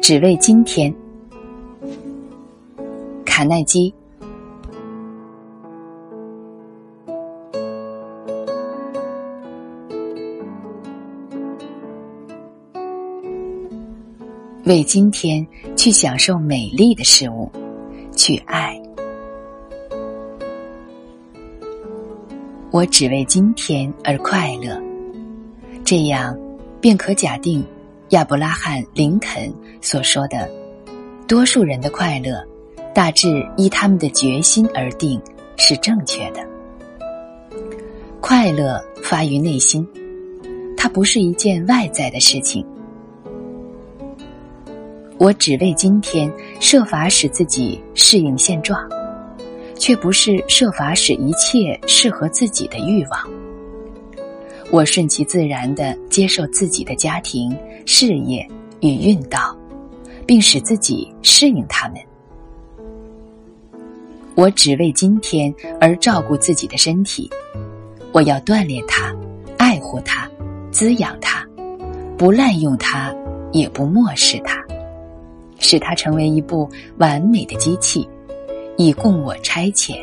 只为今天。卡耐基。为今天去享受美丽的事物，去爱。我只为今天而快乐，这样便可假定亚伯拉罕·林肯所说的：“多数人的快乐，大致依他们的决心而定，是正确的。快乐发于内心，它不是一件外在的事情。我只为今天设法使自己适应现状。”却不是设法使一切适合自己的欲望。我顺其自然的接受自己的家庭、事业与运道，并使自己适应他们。我只为今天而照顾自己的身体，我要锻炼它，爱护它，滋养它，不滥用它，也不漠视它，使它成为一部完美的机器。以供我差遣。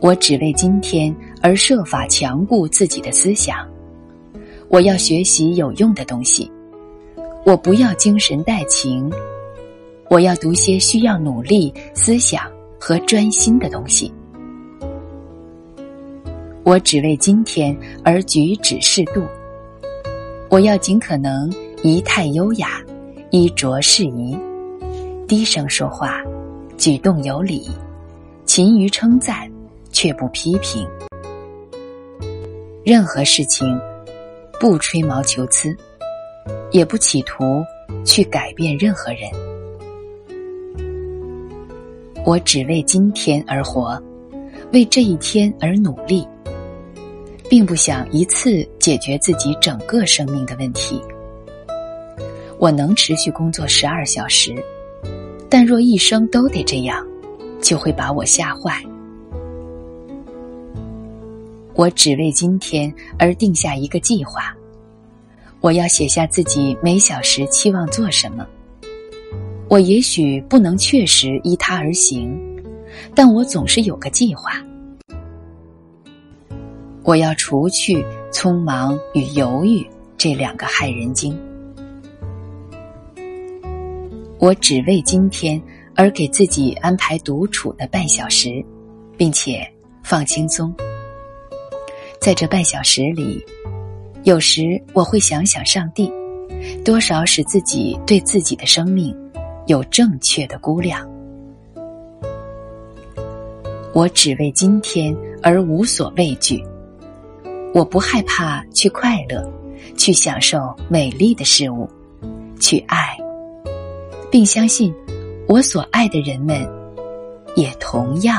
我只为今天而设法强固自己的思想。我要学习有用的东西。我不要精神带情。我要读些需要努力、思想和专心的东西。我只为今天而举止适度。我要尽可能仪态优雅，衣着适宜。低声说话，举动有礼，勤于称赞，却不批评。任何事情，不吹毛求疵，也不企图去改变任何人。我只为今天而活，为这一天而努力，并不想一次解决自己整个生命的问题。我能持续工作十二小时。但若一生都得这样，就会把我吓坏。我只为今天而定下一个计划。我要写下自己每小时期望做什么。我也许不能确实依他而行，但我总是有个计划。我要除去匆忙与犹豫这两个害人精。我只为今天而给自己安排独处的半小时，并且放轻松。在这半小时里，有时我会想想上帝，多少使自己对自己的生命有正确的估量。我只为今天而无所畏惧，我不害怕去快乐，去享受美丽的事物，去爱。并相信，我所爱的人们，也同样。